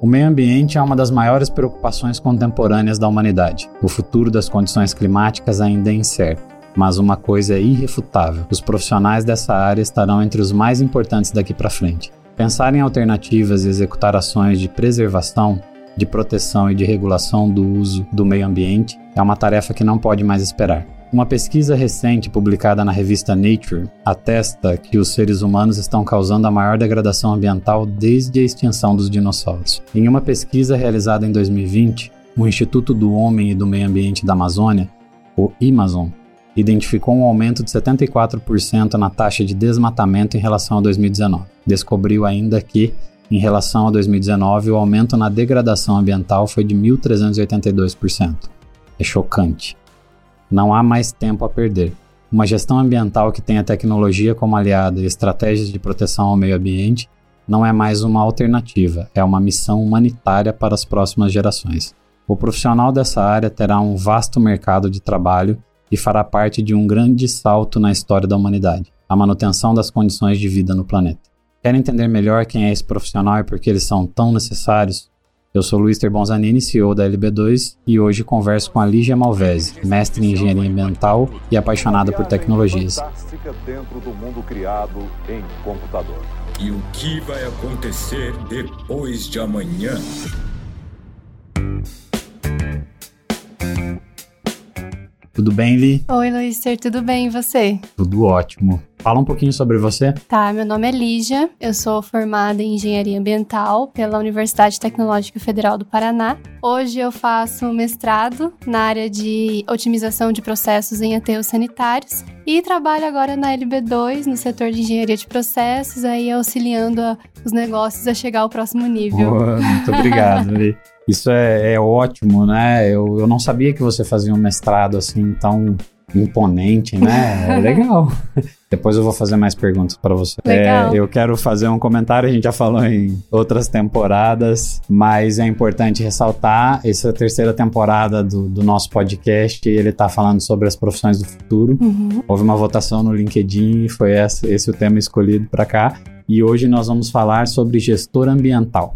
O meio ambiente é uma das maiores preocupações contemporâneas da humanidade. O futuro das condições climáticas ainda é incerto. Mas uma coisa é irrefutável: os profissionais dessa área estarão entre os mais importantes daqui para frente. Pensar em alternativas e executar ações de preservação, de proteção e de regulação do uso do meio ambiente é uma tarefa que não pode mais esperar. Uma pesquisa recente publicada na revista Nature atesta que os seres humanos estão causando a maior degradação ambiental desde a extinção dos dinossauros. Em uma pesquisa realizada em 2020, o Instituto do Homem e do Meio Ambiente da Amazônia, o IMAZON, identificou um aumento de 74% na taxa de desmatamento em relação a 2019. Descobriu ainda que, em relação a 2019, o aumento na degradação ambiental foi de 1.382%. É chocante. Não há mais tempo a perder. Uma gestão ambiental que tenha tecnologia como aliada e estratégias de proteção ao meio ambiente não é mais uma alternativa, é uma missão humanitária para as próximas gerações. O profissional dessa área terá um vasto mercado de trabalho e fará parte de um grande salto na história da humanidade a manutenção das condições de vida no planeta. Quer entender melhor quem é esse profissional e por que eles são tão necessários? Eu sou Luiz Terbonzanini, CEO da LB2, e hoje converso com a Lígia Malvese, mestre em engenharia ambiental e apaixonada por tecnologias. dentro do mundo criado em computador. E o que vai acontecer depois de amanhã? Tudo bem, Li? Oi, Luíster, tudo bem e você? Tudo ótimo. Fala um pouquinho sobre você. Tá, meu nome é Lígia, eu sou formada em Engenharia Ambiental pela Universidade Tecnológica Federal do Paraná. Hoje eu faço mestrado na área de otimização de processos em aterros sanitários e trabalho agora na LB2, no setor de Engenharia de Processos, aí auxiliando a, os negócios a chegar ao próximo nível. Boa, muito obrigado, Li. Isso é, é, ótimo, né? Eu, eu não sabia que você fazia um mestrado assim tão imponente, né? É legal. Depois eu vou fazer mais perguntas para você. Legal. É, eu quero fazer um comentário, a gente já falou em outras temporadas, mas é importante ressaltar, essa terceira temporada do, do nosso podcast, ele está falando sobre as profissões do futuro. Uhum. Houve uma votação no LinkedIn e foi esse, esse o tema escolhido para cá. E hoje nós vamos falar sobre gestor ambiental.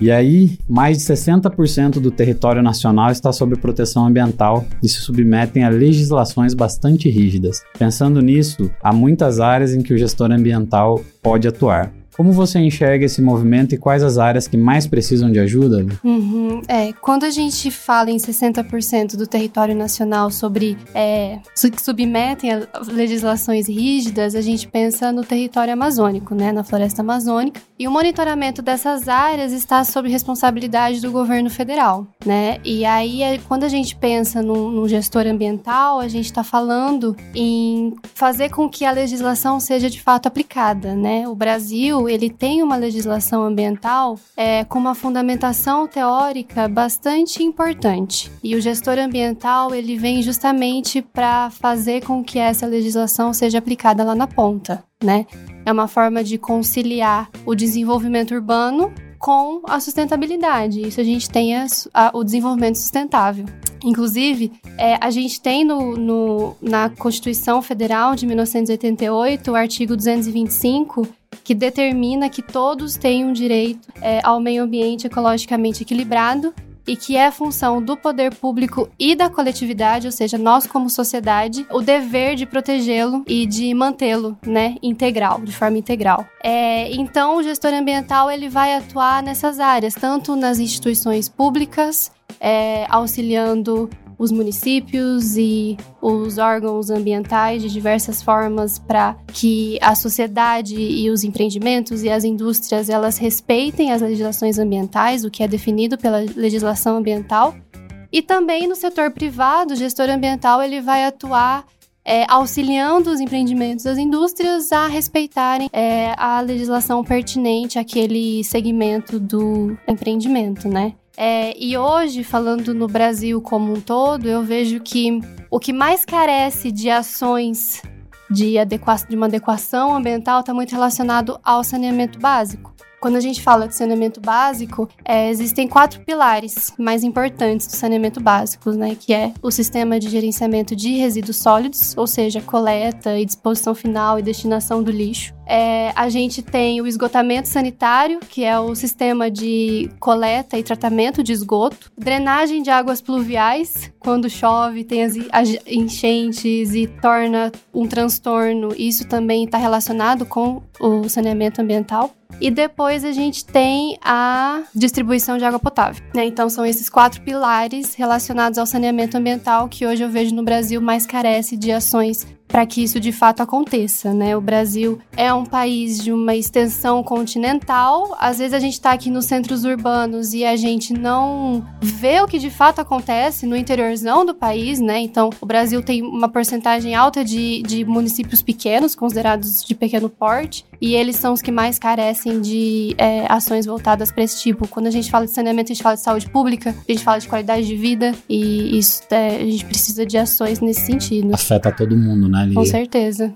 E aí, mais de 60% do território nacional está sob proteção ambiental e se submetem a legislações bastante rígidas. Pensando nisso, há muitas áreas em que o gestor ambiental pode atuar. Como você enxerga esse movimento e quais as áreas que mais precisam de ajuda? Uhum, é, quando a gente fala em 60% do território nacional sobre é, que submetem a legislações rígidas, a gente pensa no território amazônico, né, na floresta amazônica. E o monitoramento dessas áreas está sob responsabilidade do governo federal, né? E aí, é, quando a gente pensa num, num gestor ambiental, a gente está falando em fazer com que a legislação seja de fato aplicada, né? O Brasil ele tem uma legislação ambiental é, com uma fundamentação teórica bastante importante. E o gestor ambiental ele vem justamente para fazer com que essa legislação seja aplicada lá na ponta, né? É uma forma de conciliar o desenvolvimento urbano com a sustentabilidade. Isso a gente tem a, a, o desenvolvimento sustentável. Inclusive, é, a gente tem no, no, na Constituição Federal de 1988 o artigo 225 que determina que todos têm um direito é, ao meio ambiente ecologicamente equilibrado e que é função do poder público e da coletividade, ou seja, nós como sociedade, o dever de protegê-lo e de mantê-lo, né, integral, de forma integral. É, então, o gestor ambiental ele vai atuar nessas áreas, tanto nas instituições públicas, é, auxiliando os municípios e os órgãos ambientais de diversas formas para que a sociedade e os empreendimentos e as indústrias elas respeitem as legislações ambientais, o que é definido pela legislação ambiental. E também no setor privado, o gestor ambiental ele vai atuar é, auxiliando os empreendimentos das indústrias a respeitarem é, a legislação pertinente àquele segmento do empreendimento, né? É, e hoje, falando no Brasil como um todo, eu vejo que o que mais carece de ações de, adequa de uma adequação ambiental está muito relacionado ao saneamento básico. Quando a gente fala de saneamento básico, é, existem quatro pilares mais importantes do saneamento básico, né? Que é o sistema de gerenciamento de resíduos sólidos, ou seja, coleta e disposição final e destinação do lixo. É, a gente tem o esgotamento sanitário, que é o sistema de coleta e tratamento de esgoto, drenagem de águas pluviais, quando chove, tem as, as enchentes e torna um transtorno. Isso também está relacionado com o saneamento ambiental. E depois a gente tem a distribuição de água potável. Né? Então são esses quatro pilares relacionados ao saneamento ambiental que hoje eu vejo no Brasil mais carece de ações para que isso de fato aconteça, né? O Brasil é um país de uma extensão continental. Às vezes a gente está aqui nos centros urbanos e a gente não vê o que de fato acontece no interiorzão do país, né? Então, o Brasil tem uma porcentagem alta de, de municípios pequenos, considerados de pequeno porte, e eles são os que mais carecem de é, ações voltadas para esse tipo. Quando a gente fala de saneamento, a gente fala de saúde pública, a gente fala de qualidade de vida, e isso é, a gente precisa de ações nesse sentido. Afeta todo mundo, né, Lia? Com certeza.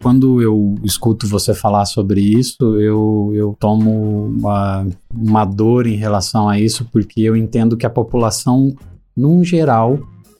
Quando eu escuto você falar sobre isso, eu, eu tomo uma, uma dor em relação a isso, porque eu entendo que a população, num geral,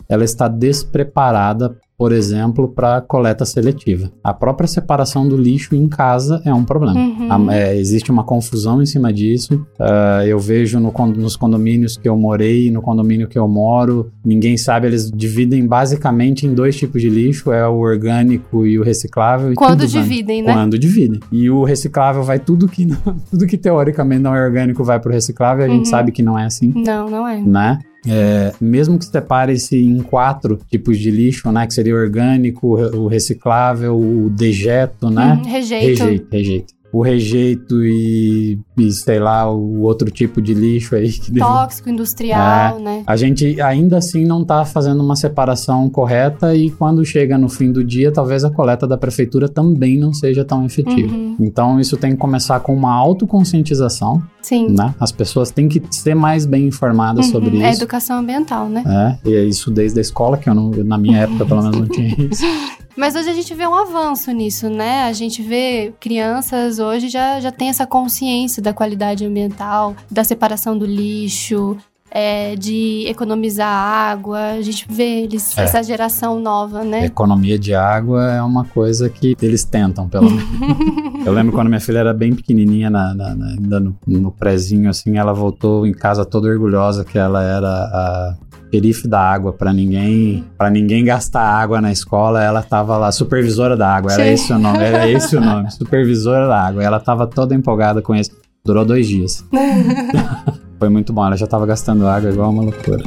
ela está despreparada por exemplo, para coleta seletiva. A própria separação do lixo em casa é um problema. Uhum. É, existe uma confusão em cima disso. Uh, eu vejo no, nos condomínios que eu morei, no condomínio que eu moro, ninguém sabe, eles dividem basicamente em dois tipos de lixo: é o orgânico e o reciclável. Quando dividem, vai, né? Quando dividem. E o reciclável vai tudo que, tudo que teoricamente não é orgânico vai para o reciclável, a uhum. gente sabe que não é assim. Não, não é. Né? É, mesmo que separe-se em quatro tipos de lixo, né? Que seria o orgânico, o reciclável, o dejeto, né? Hum, rejeito. Rejeito, rejeito o rejeito e, e, sei lá, o outro tipo de lixo aí. Que Tóxico, industrial, é, né? A gente ainda assim não está fazendo uma separação correta e quando chega no fim do dia, talvez a coleta da prefeitura também não seja tão efetiva. Uhum. Então isso tem que começar com uma autoconscientização. Sim. Né? As pessoas têm que ser mais bem informadas uhum. sobre é isso. É educação ambiental, né? É, e é isso desde a escola, que eu não, na minha época pelo menos não tinha isso. Mas hoje a gente vê um avanço nisso, né? A gente vê crianças hoje já, já tem essa consciência da qualidade ambiental, da separação do lixo, é, de economizar água. A gente vê eles, é. essa geração nova, né? Economia de água é uma coisa que eles tentam, pelo menos. Eu lembro quando minha filha era bem pequenininha, na, na, na, ainda no, no prézinho, assim, ela voltou em casa toda orgulhosa que ela era a xerife da água para ninguém para ninguém gastar água na escola ela tava lá supervisora da água era Sim. esse o nome era esse o nome supervisora da água ela tava toda empolgada com isso durou dois dias foi muito bom ela já tava gastando água igual uma loucura.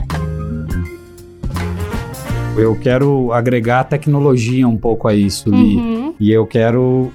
Eu quero agregar tecnologia um pouco a isso Li, uhum. e eu quero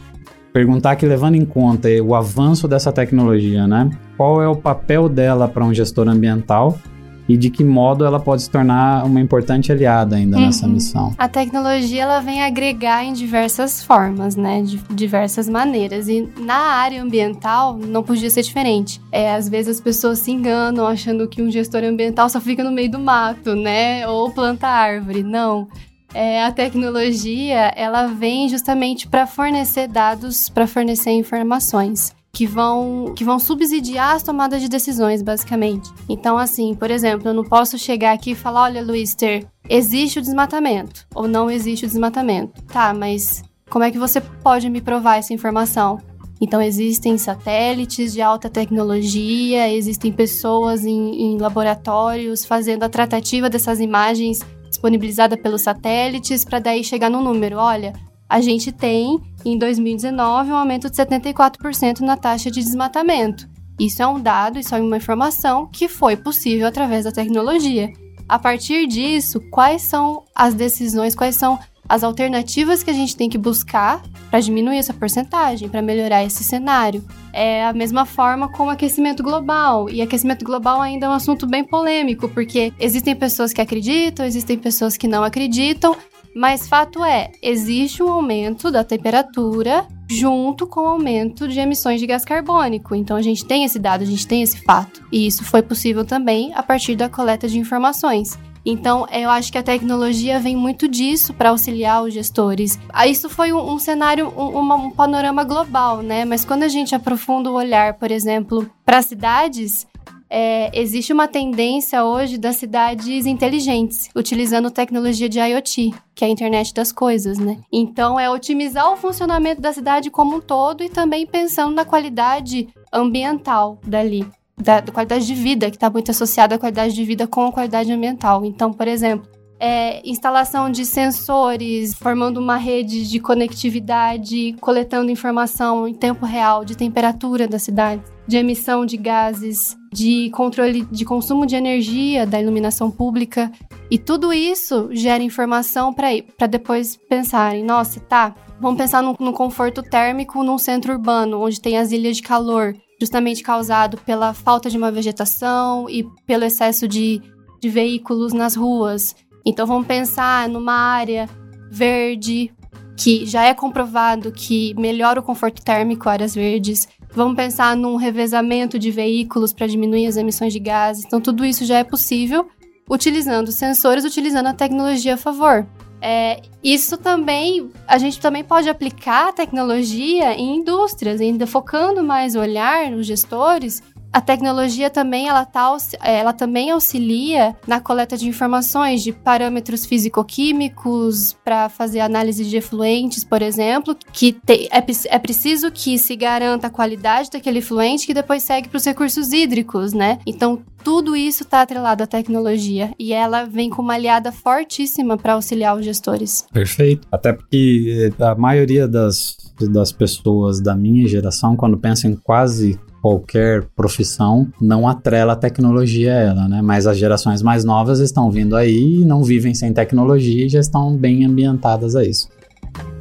perguntar que levando em conta o avanço dessa tecnologia né? Qual é o papel dela para um gestor ambiental e de que modo ela pode se tornar uma importante aliada ainda uhum. nessa missão. A tecnologia ela vem agregar em diversas formas, né, de diversas maneiras e na área ambiental não podia ser diferente. É, às vezes as pessoas se enganam achando que um gestor ambiental só fica no meio do mato, né, ou planta árvore. Não. É, a tecnologia ela vem justamente para fornecer dados, para fornecer informações que vão, que vão subsidiar as tomadas de decisões, basicamente. Então, assim, por exemplo, eu não posso chegar aqui e falar: olha, Luister, existe o desmatamento ou não existe o desmatamento. Tá, mas como é que você pode me provar essa informação? Então, existem satélites de alta tecnologia, existem pessoas em, em laboratórios fazendo a tratativa dessas imagens disponibilizada pelos satélites para daí chegar no número. Olha, a gente tem, em 2019, um aumento de 74% na taxa de desmatamento. Isso é um dado, isso é uma informação que foi possível através da tecnologia. A partir disso, quais são as decisões, quais são as alternativas que a gente tem que buscar para diminuir essa porcentagem, para melhorar esse cenário. É a mesma forma com o aquecimento global. E aquecimento global ainda é um assunto bem polêmico, porque existem pessoas que acreditam, existem pessoas que não acreditam, mas fato é, existe um aumento da temperatura junto com o aumento de emissões de gás carbônico. Então a gente tem esse dado, a gente tem esse fato. E isso foi possível também a partir da coleta de informações. Então, eu acho que a tecnologia vem muito disso para auxiliar os gestores. Ah, isso foi um, um cenário, um, um, panorama global, né? Mas quando a gente aprofunda o olhar, por exemplo, para cidades, é, existe uma tendência hoje das cidades inteligentes, utilizando tecnologia de IoT, que é a internet das coisas, né? Então, é otimizar o funcionamento da cidade como um todo e também pensando na qualidade ambiental dali. Da, da qualidade de vida, que está muito associada à qualidade de vida com a qualidade ambiental. Então, por exemplo, é, instalação de sensores, formando uma rede de conectividade, coletando informação em tempo real de temperatura da cidade, de emissão de gases, de controle de consumo de energia da iluminação pública. E tudo isso gera informação para depois pensarem: nossa, tá, vamos pensar no, no conforto térmico num centro urbano, onde tem as ilhas de calor, justamente causado pela falta de uma vegetação e pelo excesso de, de veículos nas ruas. Então vamos pensar numa área verde que já é comprovado que melhora o conforto térmico, áreas verdes. Vamos pensar num revezamento de veículos para diminuir as emissões de gases. Então, tudo isso já é possível utilizando sensores, utilizando a tecnologia a favor. É, isso também, a gente também pode aplicar a tecnologia em indústrias, ainda focando mais o olhar nos gestores a tecnologia também ela, tá, ela também auxilia na coleta de informações de parâmetros físico-químicos para fazer análise de efluentes, por exemplo, que te, é, é preciso que se garanta a qualidade daquele efluente que depois segue para os recursos hídricos, né? Então tudo isso está atrelado à tecnologia e ela vem com uma aliada fortíssima para auxiliar os gestores. Perfeito. Até porque a maioria das, das pessoas da minha geração, quando pensa em quase qualquer profissão não atrela a tecnologia a ela, né? Mas as gerações mais novas estão vindo aí e não vivem sem tecnologia e já estão bem ambientadas a isso.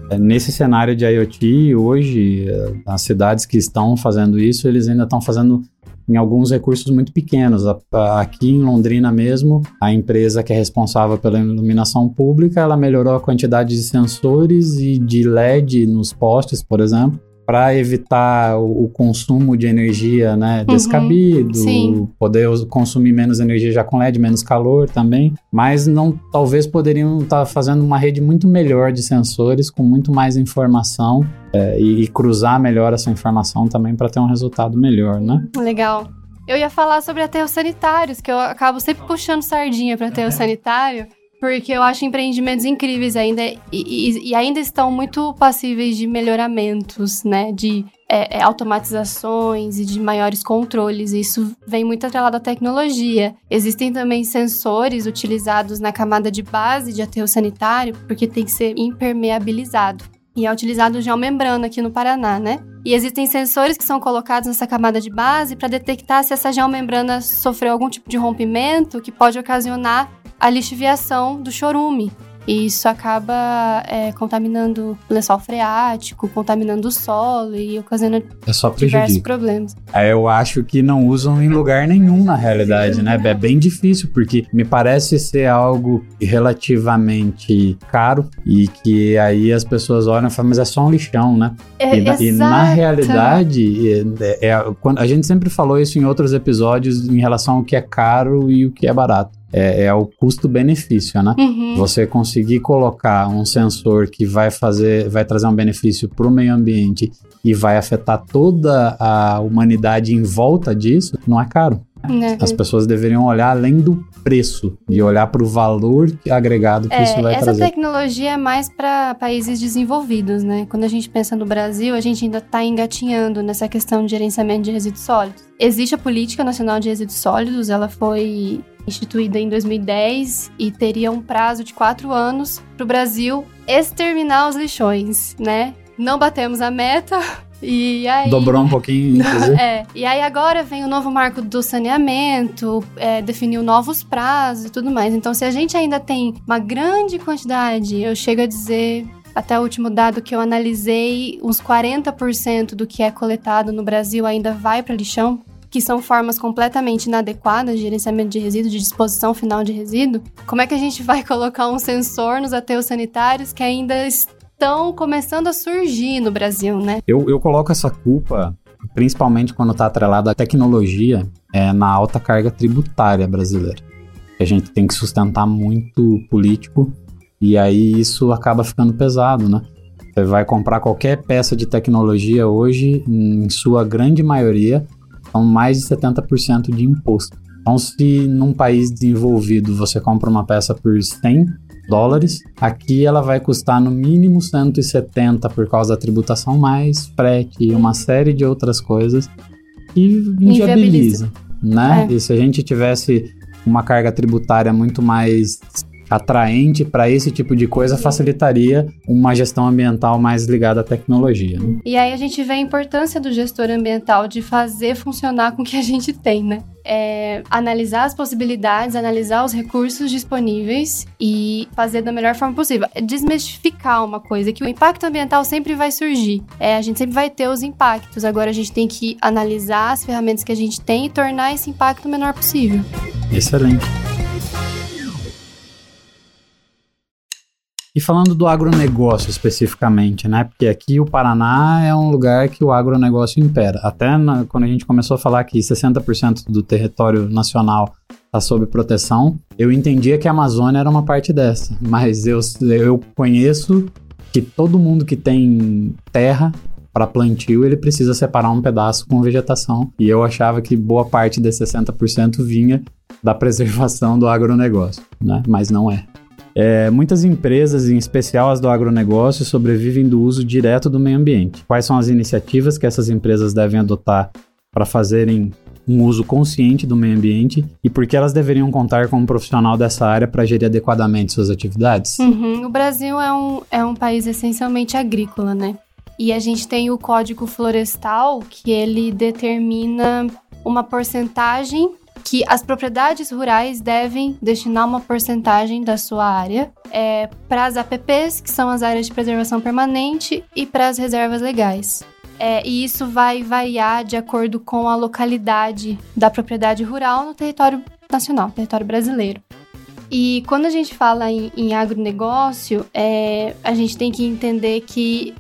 É, nesse cenário de IoT, hoje, é, as cidades que estão fazendo isso, eles ainda estão fazendo em alguns recursos muito pequenos. Aqui em Londrina mesmo, a empresa que é responsável pela iluminação pública, ela melhorou a quantidade de sensores e de LED nos postes, por exemplo, para evitar o, o, consumo de energia né, uhum, descabido, sim. poder consumir menos energia já com LED, menos calor também, mas não talvez poderiam estar tá fazendo uma rede muito melhor de sensores com muito mais informação é, e, e, cruzar melhor essa informação também para ter um resultado melhor, né? Legal. Eu ia falar sobre aterros sanitários, que eu acabo sempre puxando sardinha para aterro sanitário porque eu acho empreendimentos incríveis ainda e, e, e ainda estão muito passíveis de melhoramentos, né? De é, é, automatizações e de maiores controles. Isso vem muito atrelado à tecnologia. Existem também sensores utilizados na camada de base de aterro sanitário, porque tem que ser impermeabilizado. E é utilizado geomembrana aqui no Paraná, né? E existem sensores que são colocados nessa camada de base para detectar se essa geomembrana sofreu algum tipo de rompimento que pode ocasionar a lixiviação do chorume. E isso acaba é, contaminando o lençol freático, contaminando o solo e ocasionando é só diversos problemas. É, eu acho que não usam em lugar nenhum na realidade, né? É bem difícil, porque me parece ser algo relativamente caro e que aí as pessoas olham e falam, mas é só um lixão, né? É, e, e, na realidade, é, é, quando, a gente sempre falou isso em outros episódios em relação ao que é caro e o que é barato é, é o custo-benefício, né? Uhum. Você conseguir colocar um sensor que vai fazer, vai trazer um benefício para o meio ambiente e vai afetar toda a humanidade em volta disso, não é caro. Uhum. As pessoas deveriam olhar além do preço e olhar para o valor agregado que é, isso vai essa trazer. Essa tecnologia é mais para países desenvolvidos, né? Quando a gente pensa no Brasil, a gente ainda está engatinhando nessa questão de gerenciamento de resíduos sólidos. Existe a Política Nacional de Resíduos Sólidos, ela foi instituída em 2010 e teria um prazo de quatro anos para o Brasil exterminar os lixões, né? Não batemos a meta, e aí, Dobrou um pouquinho, inclusive. é. E aí agora vem o novo marco do saneamento, é, definiu novos prazos e tudo mais. Então, se a gente ainda tem uma grande quantidade, eu chego a dizer. Até o último dado que eu analisei, uns 40% do que é coletado no Brasil ainda vai para lixão que são formas completamente inadequadas de gerenciamento de resíduo, de disposição final de resíduo, como é que a gente vai colocar um sensor nos aterros sanitários que ainda estão começando a surgir no Brasil, né? Eu, eu coloco essa culpa, principalmente quando está atrelada à tecnologia, é, na alta carga tributária brasileira. a gente tem que sustentar muito político e aí isso acaba ficando pesado, né? Você vai comprar qualquer peça de tecnologia hoje, em sua grande maioria, são mais de 70% de imposto. Então, se num país desenvolvido você compra uma peça por 100 dólares, aqui ela vai custar no mínimo 170 por causa da tributação, mais frete e uma série de outras coisas que inviabiliza, né? É. E se a gente tivesse uma carga tributária muito mais atraente para esse tipo de coisa facilitaria uma gestão ambiental mais ligada à tecnologia. Né? E aí a gente vê a importância do gestor ambiental de fazer funcionar com o que a gente tem, né? É, analisar as possibilidades, analisar os recursos disponíveis e fazer da melhor forma possível. É desmistificar uma coisa, que o impacto ambiental sempre vai surgir. É, a gente sempre vai ter os impactos. Agora a gente tem que analisar as ferramentas que a gente tem e tornar esse impacto o menor possível. Excelente. E falando do agronegócio especificamente, né? Porque aqui o Paraná é um lugar que o agronegócio impera. Até na, quando a gente começou a falar que 60% do território nacional está sob proteção, eu entendia que a Amazônia era uma parte dessa. Mas eu, eu conheço que todo mundo que tem terra para plantio, ele precisa separar um pedaço com vegetação. E eu achava que boa parte desses 60% vinha da preservação do agronegócio, né? Mas não é. É, muitas empresas, em especial as do agronegócio, sobrevivem do uso direto do meio ambiente. Quais são as iniciativas que essas empresas devem adotar para fazerem um uso consciente do meio ambiente e por que elas deveriam contar com um profissional dessa área para gerir adequadamente suas atividades? Uhum. O Brasil é um, é um país essencialmente agrícola, né? E a gente tem o Código Florestal, que ele determina uma porcentagem que as propriedades rurais devem destinar uma porcentagem da sua área é, para as APPs, que são as áreas de preservação permanente, e para as reservas legais. É, e isso vai variar de acordo com a localidade da propriedade rural no território nacional, território brasileiro. E quando a gente fala em, em agronegócio, é, a gente tem que entender que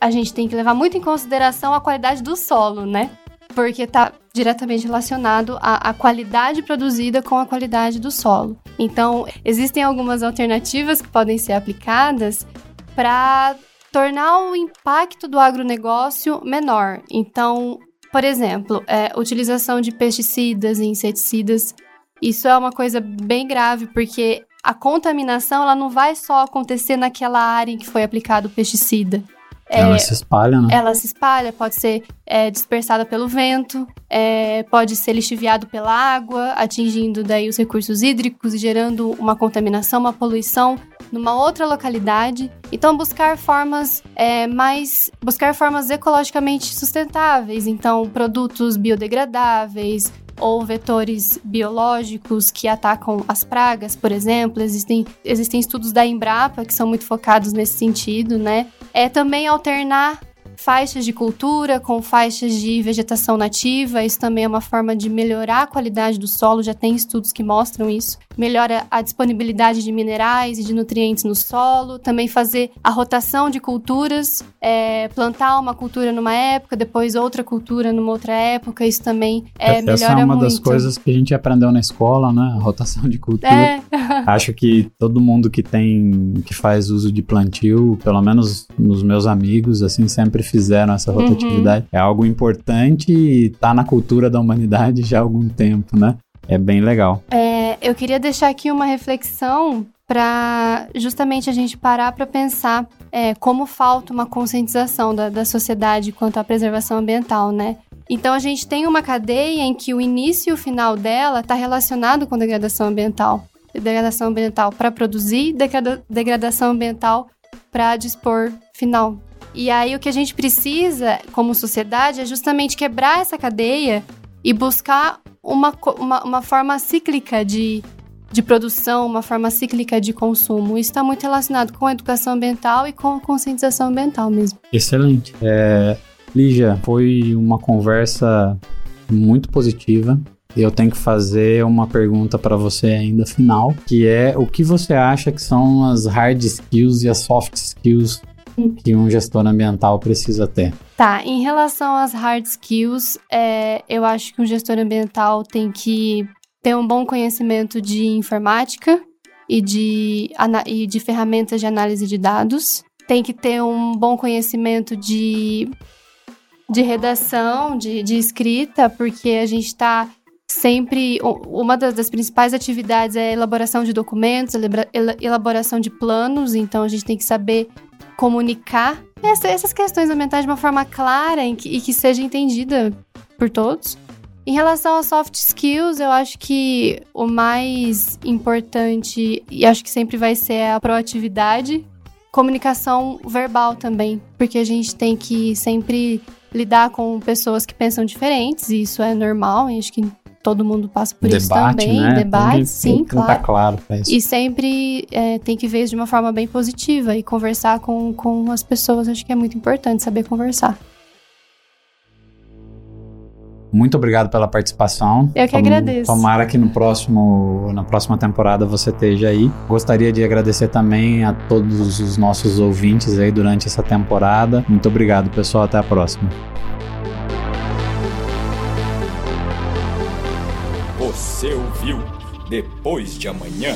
a gente tem que levar muito em consideração a qualidade do solo, né? Porque tá diretamente relacionado à, à, qualidade produzida com a qualidade do solo. Então, existem algumas alternativas que podem ser aplicadas para tornar o impacto do agronegócio menor. Então, por exemplo, é, utilização de pesticidas e inseticidas. Isso é uma coisa bem grave, porque a contaminação ela não vai só acontecer naquela área em que foi aplicado o pesticida. Ela é, se espalha, né? Ela se espalha, pode ser é, dispersada pelo vento, é, pode ser lixiviado pela água, atingindo daí os recursos hídricos e gerando uma contaminação, uma poluição numa outra localidade. Então, buscar formas é, mais. buscar formas ecologicamente sustentáveis. Então, produtos biodegradáveis, ou vetores biológicos que atacam as pragas, por exemplo. Existem, existem estudos da Embrapa que são muito focados nesse sentido, né? É também alternar faixas de cultura com faixas de vegetação nativa. Isso também é uma forma de melhorar a qualidade do solo, já tem estudos que mostram isso. Melhora a disponibilidade de minerais e de nutrientes no solo. Também fazer a rotação de culturas, é, plantar uma cultura numa época, depois outra cultura numa outra época. Isso também é, Essa melhora é uma muito. das coisas que a gente aprendeu na escola, né? A rotação de cultura. É. Acho que todo mundo que tem, que faz uso de plantio, pelo menos nos meus amigos, assim, sempre fizeram essa uhum. rotatividade. Uhum. É algo importante e está na cultura da humanidade já há algum tempo, né? É bem legal. É, eu queria deixar aqui uma reflexão para justamente a gente parar para pensar é, como falta uma conscientização da, da sociedade quanto à preservação ambiental, né? Então a gente tem uma cadeia em que o início e o final dela está relacionado com degradação ambiental. Degradação ambiental para produzir, degrada, degradação ambiental para dispor final. E aí o que a gente precisa, como sociedade, é justamente quebrar essa cadeia e buscar uma, uma, uma forma cíclica de, de produção, uma forma cíclica de consumo. Isso está muito relacionado com a educação ambiental e com a conscientização ambiental mesmo. Excelente. É, Lígia, foi uma conversa muito positiva. Eu tenho que fazer uma pergunta para você ainda final, que é o que você acha que são as hard skills e as soft skills que um gestor ambiental precisa ter? Tá, em relação às hard skills, é, eu acho que um gestor ambiental tem que ter um bom conhecimento de informática e de, e de ferramentas de análise de dados, tem que ter um bom conhecimento de, de redação, de, de escrita, porque a gente está sempre. Uma das, principais atividades é a elaboração de documentos, elaboração de planos, então a gente tem que saber comunicar essa, essas questões ambientais de uma forma clara e que, e que seja entendida por todos. Em relação aos soft skills, eu acho que o mais importante, e acho que sempre vai ser a proatividade, comunicação verbal também, porque a gente tem que sempre lidar com pessoas que pensam diferentes, e isso é normal, e acho que todo mundo passa por debate, isso também. Né? Debate, tem sim, tem claro. Tá claro isso. E sempre é, tem que ver isso de uma forma bem positiva e conversar com, com as pessoas, acho que é muito importante saber conversar. Muito obrigado pela participação. Eu que agradeço. Tomara que no próximo, na próxima temporada você esteja aí. Gostaria de agradecer também a todos os nossos ouvintes aí durante essa temporada. Muito obrigado, pessoal. Até a próxima. Ouviu Depois de Amanhã,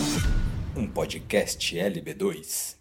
um podcast LB2.